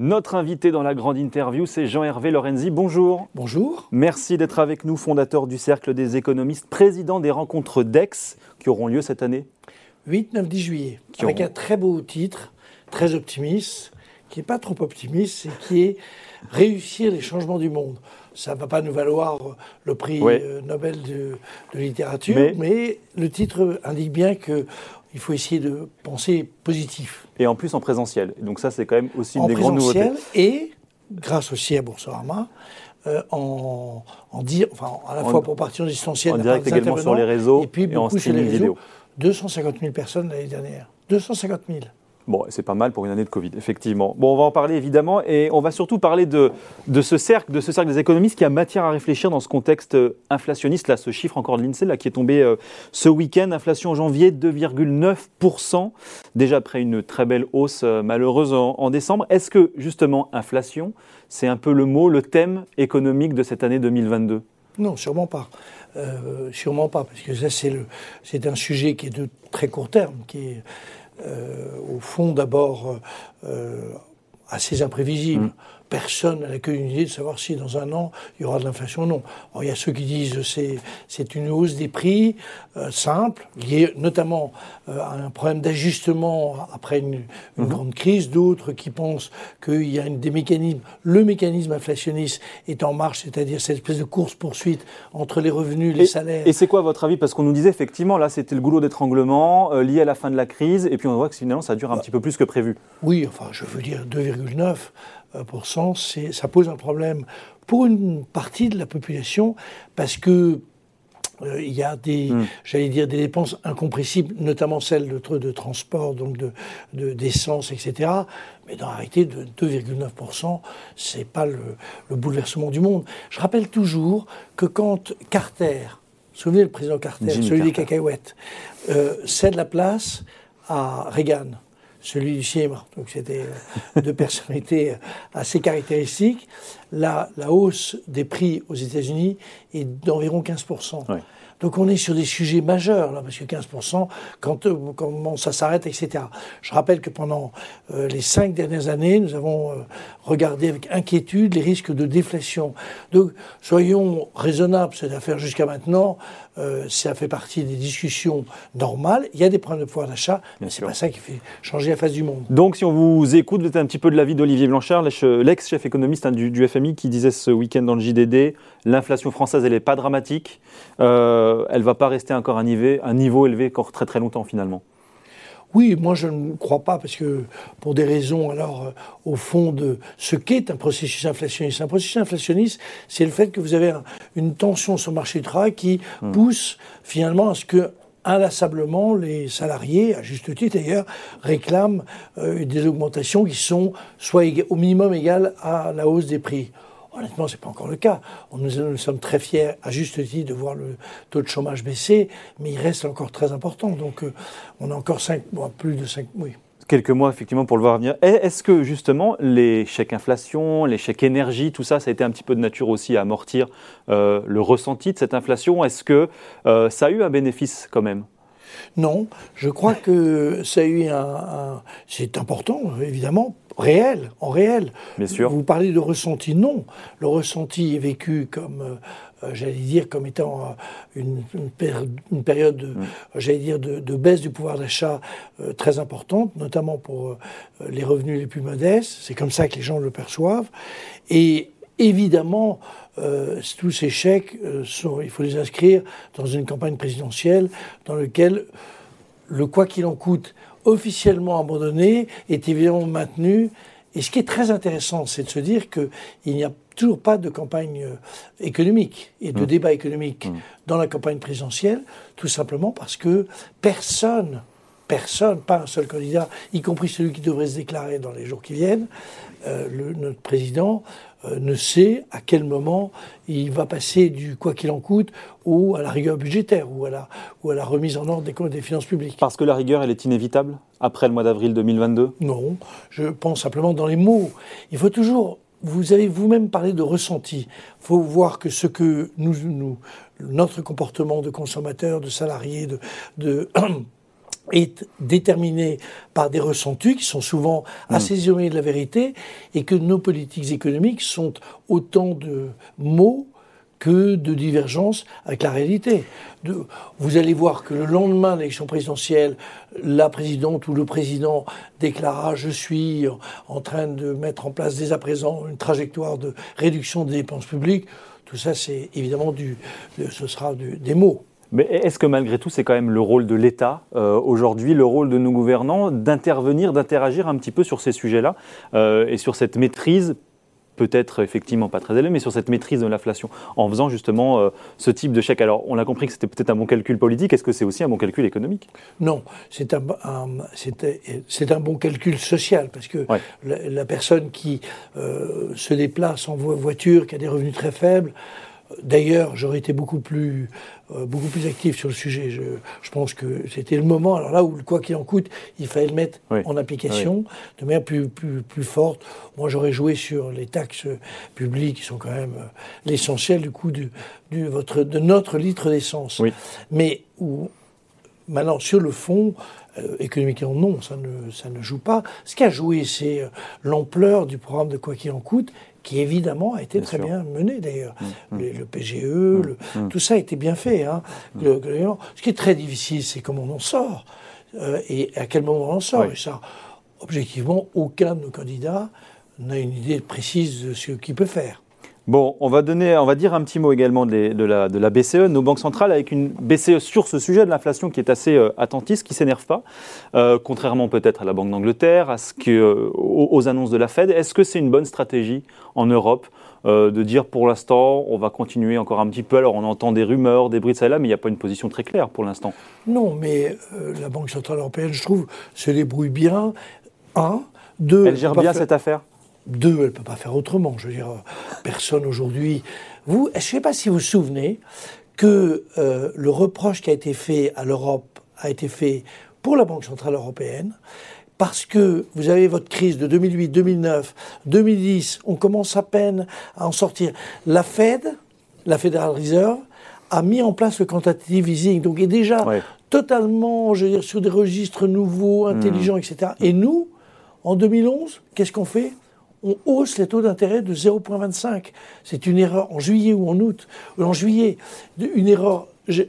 Notre invité dans la grande interview, c'est Jean-Hervé Lorenzi. Bonjour. Bonjour. Merci d'être avec nous, fondateur du Cercle des économistes, président des rencontres d'Aix qui auront lieu cette année. 8, 9, 10 juillet. avec un très beau titre, très optimiste, qui n'est pas trop optimiste, et qui est Réussir les changements du monde. Ça ne va pas nous valoir le prix euh, Nobel de, littérature, mais... mais... le titre indique bien que il faut essayer de penser positif. Et en plus en présentiel. Donc ça, c'est quand même aussi une des grandes nouveautés. Et grâce aussi à Boursorama, euh, en, en dire, enfin, à la fois pour partir en distanciel, en direct également sur les réseaux et puis beaucoup sur les réseaux. Vidéo. 250 000 personnes l'année dernière. 250 000. Bon, c'est pas mal pour une année de Covid, effectivement. Bon, on va en parler évidemment et on va surtout parler de, de ce cercle, de ce cercle des économistes qui a matière à réfléchir dans ce contexte euh, inflationniste. Là, ce chiffre encore de l'INSEE là, qui est tombé euh, ce week-end, inflation en janvier 2,9%, déjà après une très belle hausse euh, malheureuse en, décembre. Est-ce que justement inflation, c'est un peu le mot, le thème économique de cette année 2022 Non, sûrement pas. sûrement pas, parce que ça c'est un sujet qui est de très court terme, qui est euh, au fond d'abord euh, assez imprévisible. Mm personne n'a qu'une idée de savoir si dans un an il y aura de l'inflation ou non. il y a ceux qui disent que c'est une hausse des prix euh, simple, liée notamment euh, à un problème d'ajustement après une, mhm. grande crise, d'autres qui pensent qu'il y a une, des mécanismes, le mécanisme inflationniste est en marche, c'est-à-dire cette espèce de course-poursuite entre les revenus, les salaires. Et c'est quoi votre avis? Parce qu'on nous disait effectivement, là c'était le goulot d'étranglement euh, lié à la fin de la crise, et puis on voit que finalement ça dure un bah, petit peu plus que prévu. Oui, enfin je veux dire 2,9 ça pose un problème pour une partie de la population parce que euh, il y a des, hmm. j'allais dire, des dépenses incompressibles, notamment celles de, de transport, donc de, d'essence, etc. Mais dans la réalité, de 2,9%, c'est pas le, bouleversement du monde. Je rappelle toujours que quand Carter, souvenez le président Carter, celui des cacahuètes, euh, cède la place à Reagan celui du cinéma. Donc c'était euh, deux personnalités assez caractéristiques. La, la hausse des prix aux États-Unis est d'environ 15%. Donc on est sur des sujets majeurs, là, parce que 15%, quand, euh, comment ça s'arrête, etc. Je rappelle que pendant euh, les cinq dernières années, nous avons regardé avec inquiétude les risques de déflation. Donc soyons raisonnables, cette affaire jusqu'à maintenant, euh, ça fait partie des discussions normales. Il y a des problèmes de pouvoir d'achat, mais ce n'est pas ça qui fait changer la face du monde. Donc, si on vous écoute, vous êtes un petit peu de l'avis d'Olivier Blanchard, l'ex-chef économiste hein, du, FMI, qui disait ce week-end dans le JDD l'inflation française, elle n'est pas dramatique. Euh, elle ne va pas rester encore à un niveau élevé encore très très longtemps finalement. Oui, moi je ne crois pas, parce que pour des raisons, alors, euh, au fond de ce qu'est un processus inflationniste. Un processus inflationniste, c'est le fait que vous avez une tension sur le marché du travail qui hmm. pousse finalement à ce que inlassablement, les salariés, à juste titre d'ailleurs, réclament euh, des augmentations qui sont soit au minimum égales à la hausse des prix. Honnêtement, ce n'est pas encore le cas. Nous, sommes très fiers, à juste titre, de voir le taux de chômage baisser, mais il reste encore très important. Donc, euh, on a encore 5 mois, plus de 5 oui. Quelques mois, effectivement, pour le voir venir. Est-ce que, justement, les chèques inflation, les chèques énergie, tout ça, ça a été un petit peu de nature aussi à amortir euh, le ressenti de cette inflation? Est-ce que euh, ça a eu un bénéfice quand même? Non, je crois que ça a eu un, c'est important évidemment réel, en réel. Bien sûr. Vous parlez de ressenti, non. Le ressenti est vécu comme, euh, euh, j'allais dire, comme étant euh, une, une, période, mm. j'allais dire, de, baisse du pouvoir d'achat très importante, notamment pour les revenus les plus modestes. C'est comme ça que les gens le perçoivent. Et évidemment, tous ces chèques, sont, il faut les inscrire dans une campagne présidentielle dans laquelle le quoi qu'il en coûte officiellement abandonné est évidemment maintenu. Et ce qui est très intéressant, c'est de se dire qu'il n'y a toujours pas de campagne euh, économique et de mmh. débat économique mmh. dans la campagne présidentielle, tout simplement parce que personne, personne, pas un seul candidat, y compris celui qui devrait se déclarer dans les jours qui viennent, euh, le, notre président, euh, ne sait à quel moment il va passer du quoi qu'il en coûte ou à la rigueur budgétaire ou à la, ou à la remise en ordre des, des finances publiques. Parce que la rigueur, elle est inévitable après le mois d'avril 2022 Non, je pense simplement dans les mots. Il faut toujours vous avez vous-même parlé de ressenti. Il faut voir que ce que nous, nous, notre comportement de consommateur, de salarié, de, de est déterminé par des ressentis qui sont souvent hmm. assez éloignés de la vérité et que nos politiques économiques sont autant de mots que de divergences avec la réalité. vous allez voir que le lendemain de l'élection présidentielle, la présidente ou le président déclara Je suis en train de mettre en place dès à présent une trajectoire de réduction des dépenses publiques. Tout ça, c'est évidemment du, ce sera des mots. Mais est-ce que malgré tout, c'est quand même le rôle de l'État euh, aujourd'hui, le rôle de nos gouvernants, d'intervenir, d'interagir un petit peu sur ces sujets-là euh, et sur cette maîtrise peut-être effectivement pas très élevée, mais sur cette maîtrise de l'inflation, en faisant justement euh, ce type de chèque? Alors, on a compris que c'était peut-être un bon calcul politique. Est-ce que c'est aussi un bon calcul économique? Non, c'est un, c'est un bon calcul social, parce que la, personne qui se déplace en voiture, qui a des revenus très faibles, D'ailleurs, j'aurais été beaucoup plus, euh, beaucoup plus actif sur le sujet. Je, je pense que c'était le moment, alors là où, quoi qu'il en coûte, il fallait le mettre en application de manière plus, plus, plus forte. Moi, j'aurais joué sur les taxes publiques, qui sont quand même euh, l'essentiel du coût du, du, votre, de notre litre d'essence. Mais où, maintenant, sur le fond, euh, économiquement, non, ça ne, ça ne joue pas. Ce qui a joué, c'est l'ampleur du programme de quoi qu'il en coûte qui évidemment a été très bien mené d'ailleurs. Mmh, mmh. Le, PGE, mmh, tout ça a été bien fait. Hein. ce qui est très difficile, c'est comment on en sort euh, et à quel moment on en sort. Et ça, objectivement, aucun de nos candidats n'a une idée précise de ce qu'il peut faire. Bon, on va, donner, on va dire un petit mot également de, la, de la, BCE, nos banques centrales, avec une BCE sur ce sujet de l'inflation qui est assez euh, attentiste, qui ne s'énerve pas, euh, contrairement peut-être à la Banque d'Angleterre, à ce que, euh, aux, annonces de la Fed. Est-ce que c'est une bonne stratégie en Europe de dire pour l'instant, on va continuer encore un petit peu? Alors on entend des rumeurs, des bruits de ça là, mais il n'y a pas une position très claire pour l'instant. Non, mais la Banque Centrale Européenne, je trouve, se débrouille bien. Un, deux. Elle gère bien cette affaire? Deux, elle ne peut pas faire autrement. Je veux dire, personne aujourd'hui. Vous, je ne sais pas si vous vous souvenez que euh, le reproche qui a été fait à l'Europe a été fait pour la Banque Centrale Européenne, parce que vous avez votre crise de 2008, 2009, 2010, on commence à peine à en sortir. La Fed, la Federal Reserve, a mis en place le quantitative easing, donc est déjà totalement, je veux dire, sur des registres nouveaux, intelligents, mmh. etc. Et nous, en 2011, qu'est-ce qu'on fait? On hausse les taux d'intérêt de 0,25. C'est une erreur en juillet ou en août, ou en juillet, une erreur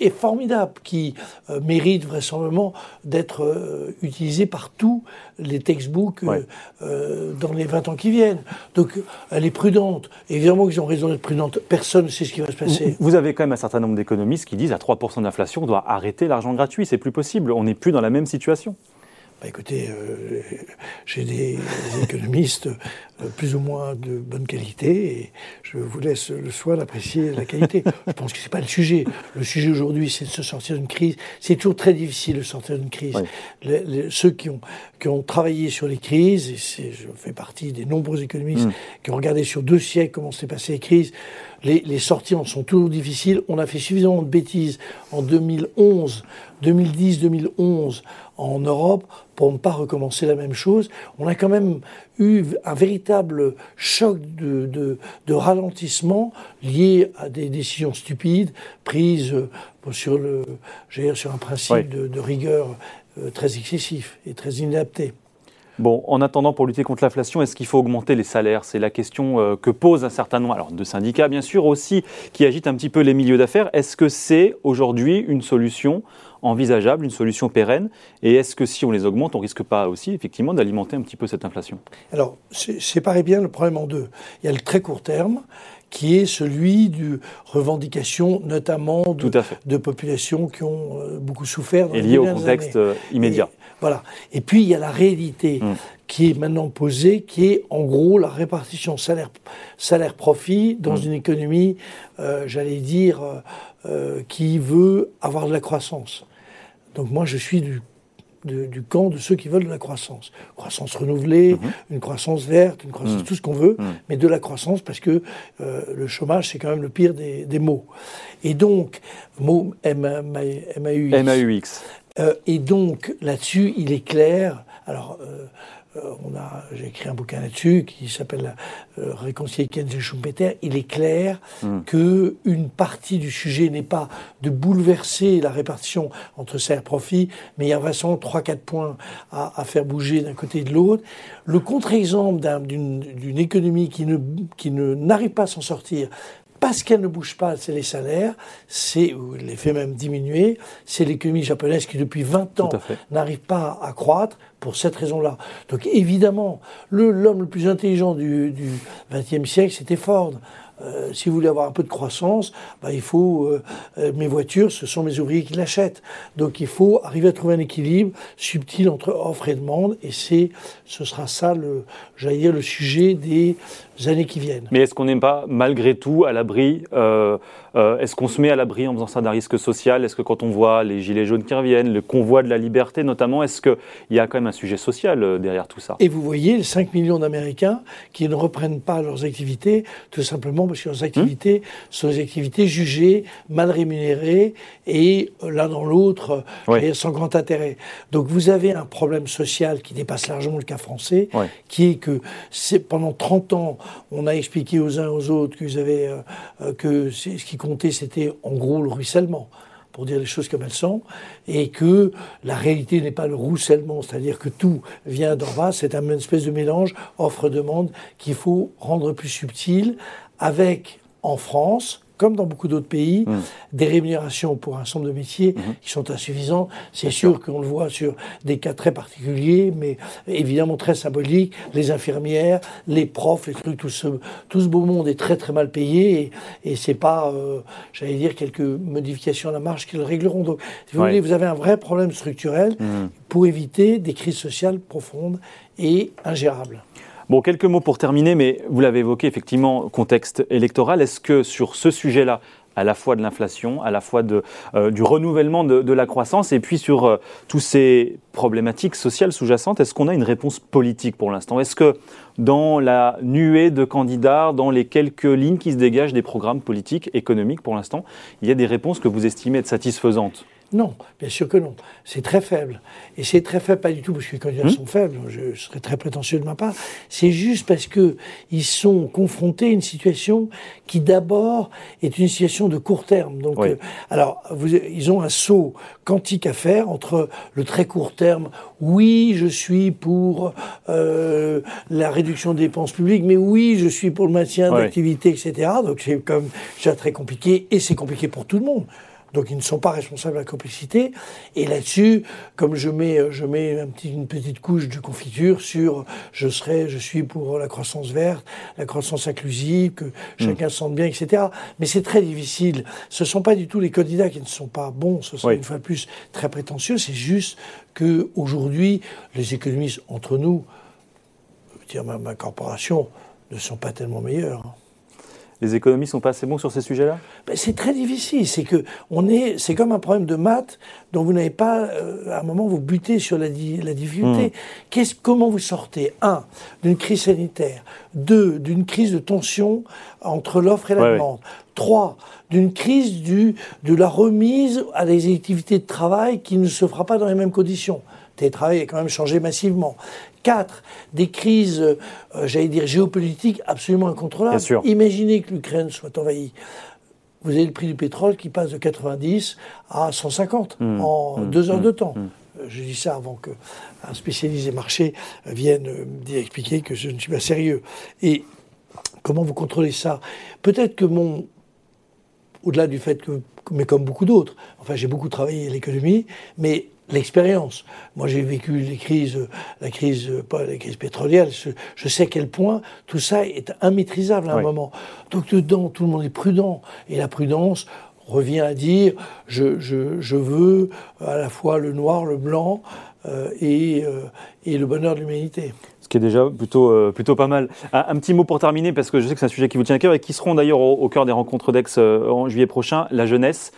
est formidable qui euh, mérite vraisemblablement d'être euh, utilisée par tous les textbooks euh, dans les 20 ans qui viennent. Donc elle est prudente. Évidemment qu'ils ont raison d'être prudente. Personne ne sait ce qui va se passer. Vous avez quand même un certain nombre d'économistes qui disent à 3% d'inflation, on doit arrêter l'argent gratuit. C'est plus possible. On n'est plus dans la même situation. Bah, écoutez, euh, j'ai des, économistes euh, plus ou moins de bonne qualité et je vous laisse le soin d'apprécier la qualité. je pense que ce n'est pas le sujet. Le sujet aujourd'hui, c'est de se sortir d'une crise. C'est toujours très difficile de sortir d'une crise. ceux qui ont, qui ont travaillé sur les crises, et je fais partie des nombreux économistes mm. qui ont regardé sur deux siècles comment s'est passé les crises, les, les, sorties en sont toujours difficiles. On a fait suffisamment de bêtises en 2011, 2010, 2011 en Europe pour ne pas recommencer la même chose. On a quand même eu un véritable choc de, ralentissement lié à des décisions stupides prises euh, sur, le, sur un principe de, rigueur euh, très excessif et très inadapté. Bon, en attendant, pour lutter contre l'inflation, est-ce qu'il faut augmenter les salaires? C'est la question euh, que pose un certain nombre alors, de syndicats, bien sûr, aussi, qui agitent un petit peu les milieux d'affaires. Est-ce que c'est aujourd'hui une solution envisageable, une solution pérenne Et est-ce que si on les augmente, on risque pas aussi, effectivement, d'alimenter un petit peu cette inflation? Alors, séparez bien le problème en deux. Il y a le très court terme, qui est celui de revendication notamment de, de populations qui ont euh, beaucoup souffert. Dans et lié au contexte euh, immédiat. voilà. Et puis il y a la réalité mm. qui est maintenant posée, qui est en gros la répartition salaire-profit dans mm. une économie, euh, j'allais dire, qui veut avoir de la croissance. Donc moi je suis du du camp de ceux qui veulent de la croissance. Croissance renouvelée, mhm. une croissance verte, une croissance, mhm. tout ce qu'on veut, mhm. mais de la croissance parce que euh, le chômage, c'est quand même le pire des, des mots. Et donc, mot M-A-U-X. M-A-U-X. Euh, et donc, là-dessus, il est clair. Alors, euh, on a, j'ai écrit un bouquin là-dessus qui s'appelle euh, Réconcilier Keynes et Schumpeter. Il est clair qu'une hmm. que une partie du sujet n'est pas de bouleverser la répartition entre salaire profit, mais il y a vraiment trois, quatre points à, à, faire bouger d'un côté et de l'autre. Le contre-exemple d'une économie qui ne qui ne n'arrive pas à s'en sortir parce qu'elle ne bouge pas, c'est les salaires, c'est, ou les fait même diminuer, c'est l'économie japonaise qui depuis 20 ans n'arrive pas à croître pour cette raison-là. Donc évidemment, l'homme le, plus intelligent du XXe siècle, c'était Ford. Euh, si vous voulez avoir un peu de croissance, bah, il faut. Euh, euh, mes voitures, ce sont mes ouvriers qui l'achètent. Donc il faut arriver à trouver un équilibre subtil entre offre et demande, et c'est, ce sera ça, le, j'allais dire, le sujet des années qui viennent. Mais est-ce qu'on n'est pas malgré tout à l'abri Est-ce qu'on se met à l'abri en faisant ça d'un risque social? Est-ce que quand on voit les gilets jaunes qui reviennent, le convoi de la liberté notamment, est-ce qu'il y a quand même un sujet social derrière tout ça? Et vous voyez les 5 millions d'Américains qui ne reprennent pas leurs activités tout simplement parce que leurs activités sont des activités jugées mal rémunérées et euh, l'un dans l'autre euh, sans grand intérêt. Donc vous avez un problème social qui dépasse largement le cas français, qui est que pendant 30 ans, on a expliqué aux uns aux autres que, euh, que ce qui comptait, c'était en gros le ruissellement pour dire les choses comme elles sont, et que la réalité n'est pas le ruissellement, c'est-à-dire que tout vient d'en bas, c'est un espèce de mélange offre-demande qu'il faut rendre plus subtil avec, en France, comme dans beaucoup d'autres pays, mmh. des rémunérations pour un nombre de métiers mmh. qui sont insuffisantes. C'est sûr, qu'on le voit sur des cas très particuliers, mais évidemment très symboliques. Les infirmières, les profs, les trucs, tout ce, tout ce beau monde est très très mal payé et, et c'est pas, euh, j'allais dire, quelques modifications à la marge qui le régleront. Donc, si vous voulez, vous avez un vrai problème structurel mmh. pour éviter des crises sociales profondes et ingérables. Bon, quelques mots pour terminer, mais vous l'avez évoqué, effectivement, contexte électoral. Est-ce que sur ce sujet-là, à la fois de l'inflation, à la fois euh, du renouvellement de, la croissance, et puis sur euh, toutes ces problématiques sociales sous-jacentes, est-ce qu'on a une réponse politique pour l'instant? Est-ce que dans la nuée de candidats, dans les quelques lignes qui se dégagent des programmes politiques, économiques pour l'instant, il y a des réponses que vous estimez être satisfaisantes? Non, bien sûr que non. C'est très faible. Et c'est très faible, pas du tout parce que les candidats hmm. sont faibles, je serais très prétentieux de ma part. C'est juste parce qu'ils sont confrontés à une situation qui d'abord est une situation de court terme. Donc, euh, alors, vous, ils ont un saut quantique à faire entre le très court terme, oui, je suis pour euh, la réduction des dépenses publiques, mais oui, je suis pour le maintien d'activité, etc. Donc c'est comme déjà très compliqué, et c'est compliqué pour tout le monde. Donc ils ne sont pas responsables de la complicité. Et là-dessus, comme je mets, je mets un petit, une petite couche de confiture sur je serai, je suis pour la croissance verte, la croissance inclusive, que chacun se sente bien, etc. Mais c'est très difficile. Ce ne sont pas du tout les candidats qui ne sont pas bons, ce sont une fois de plus très prétentieux. C'est juste que aujourd'hui, les économistes entre nous, je veux dire ma, ma corporation, ne sont pas tellement meilleurs. Les économies sont pas assez bons sur ces sujets-là? Ben, C'est très difficile. C'est que on est, c'est comme un problème de maths dont vous n'avez pas, euh, à un moment, vous butez sur la, la difficulté. Hmm. Qu'est-ce, comment vous sortez? Un, d'une crise sanitaire. Deux, d'une crise de tension entre l'offre et la demande. Trois, d'une crise du, de la remise à des activités de travail qui ne se fera pas dans les mêmes conditions. Télétravail a quand même changé massivement. Quatre, des crises, euh, j'allais dire, géopolitiques absolument incontrôlables. Imaginez que l'Ukraine soit envahie. Vous avez le prix du pétrole qui passe de 90 à 150 mmh. en mmh. deux heures de mmh. temps. Euh, je dis ça avant qu'un spécialisé marché vienne me expliquer que je ne suis pas sérieux. Et comment vous contrôlez ça? Peut-être que mon. Au-delà du fait que, mais comme beaucoup d'autres, enfin j'ai beaucoup travaillé à l'économie, mais l'expérience. Moi, j'ai vécu les crises, la crise, pas la crise pétrolière. Je, sais à quel point tout ça est immaîtrisable à un moment. Donc dedans, tout le monde est prudent. Et la prudence revient à dire je, je, veux à la fois le noir, le blanc euh, et, euh, et le bonheur de l'humanité ce qui est déjà plutôt, euh, plutôt pas mal. Un, petit mot pour terminer, parce que je sais que c'est un sujet qui vous tient à cœur et qui seront d'ailleurs au, cœur des rencontres d'Aix en juillet prochain, la jeunesse.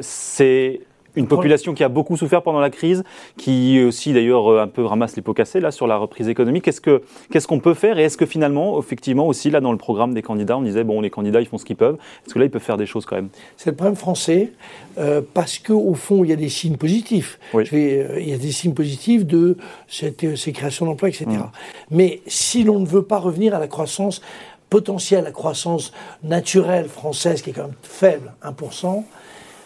c'est Une population qui a beaucoup souffert pendant la crise, qui aussi d'ailleurs euh, un peu ramasse les pots cassés là sur la reprise économique. Qu'est-ce que qu'est-ce qu'on peut faire? Et est-ce que finalement, effectivement aussi là dans le programme des candidats, on disait bon les candidats ils font ce qu'ils peuvent. Est-ce que là ils peuvent faire des choses quand même? C'est le problème français euh, parce que au fond il y a des signes positifs. Oui. Je vais, euh, il y a des signes positifs de cette, ces créations d'emplois, etc. Mm. Mais si l'on ne veut pas revenir à la croissance potentielle, la croissance naturelle française qui est quand même faible, 1%,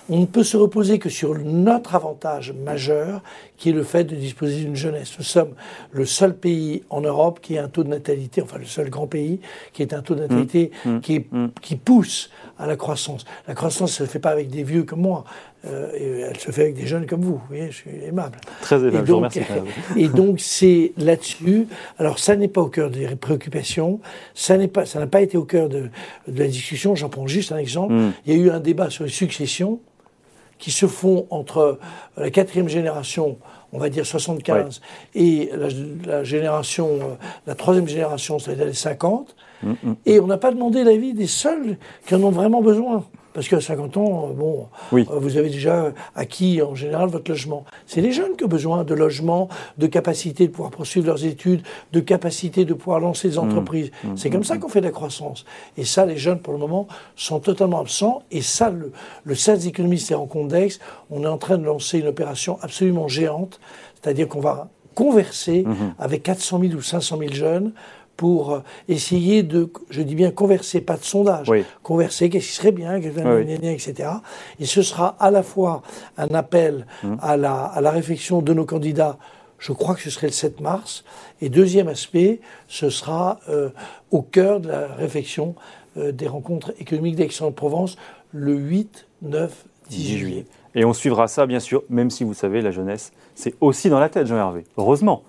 on ne peut se reposer que sur notre avantage majeur, qui est le fait de disposer d'une jeunesse. Nous sommes le seul pays en Europe qui a un taux de natalité, enfin le seul grand pays qui est un taux de natalité Mmh. qui, qui pousse à la croissance. La croissance ne se fait pas avec des vieux comme moi, euh, elle se fait avec des jeunes comme vous. Vous voyez, je suis aimable. Très aimable, Et je vous donc, remercie. et donc c'est là-dessus. Alors ça n'est pas au cœur des préoccupations, ça n'est pas, ça n'a pas été au cœur de, de la discussion. J'en prends juste un exemple. Il y a eu un débat sur les successions qui se font entre la quatrième génération, on va dire 75, et la, la génération, euh, la troisième génération, c'est-à-dire les 50. Mm, mm. Et on n'a pas demandé l'avis des seuls qui en ont vraiment besoin. Parce qu'à 50 ans, euh, bon, Oui. euh, vous avez déjà acquis en général votre logement. C'est les jeunes qui ont besoin de logement, de capacité de pouvoir poursuivre leurs études, de capacité de pouvoir lancer Mmh. des entreprises. C'est comme ça qu'on fait de la croissance. Et ça, les jeunes, pour le moment, sont totalement absents. Et ça, le, le service économiste et rencontres d'Aix, on est en train de lancer une opération absolument géante. C'est-à-dire qu'on va converser Mmh. avec 400 000 ou 500 000 jeunes pour euh, essayer de, je dis bien converser, pas de sondage, Oui. converser, qu'est-ce qui serait bien, qu'est-ce qui Oui. etc. Et ce sera à la fois un appel Mmh. à, la, à la réflexion de nos candidats, je crois que ce serait le 7 mars, et deuxième aspect, ce sera euh, au cœur de la réflexion euh, des rencontres économiques d'Aix-en-Provence le 8, 9, 10 10 juillet. juillet. Et on suivra ça, bien sûr, même si vous savez, la jeunesse, c'est aussi dans la tête, Jean-Hervé. Heureusement.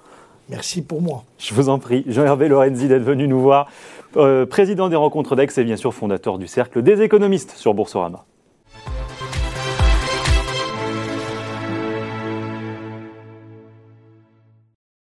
Merci pour moi. Je vous en prie. Jean-Hervé Lorenzi d'être venu nous voir, euh, président des rencontres d'Aix et bien sûr fondateur du Cercle des économistes sur Boursorama.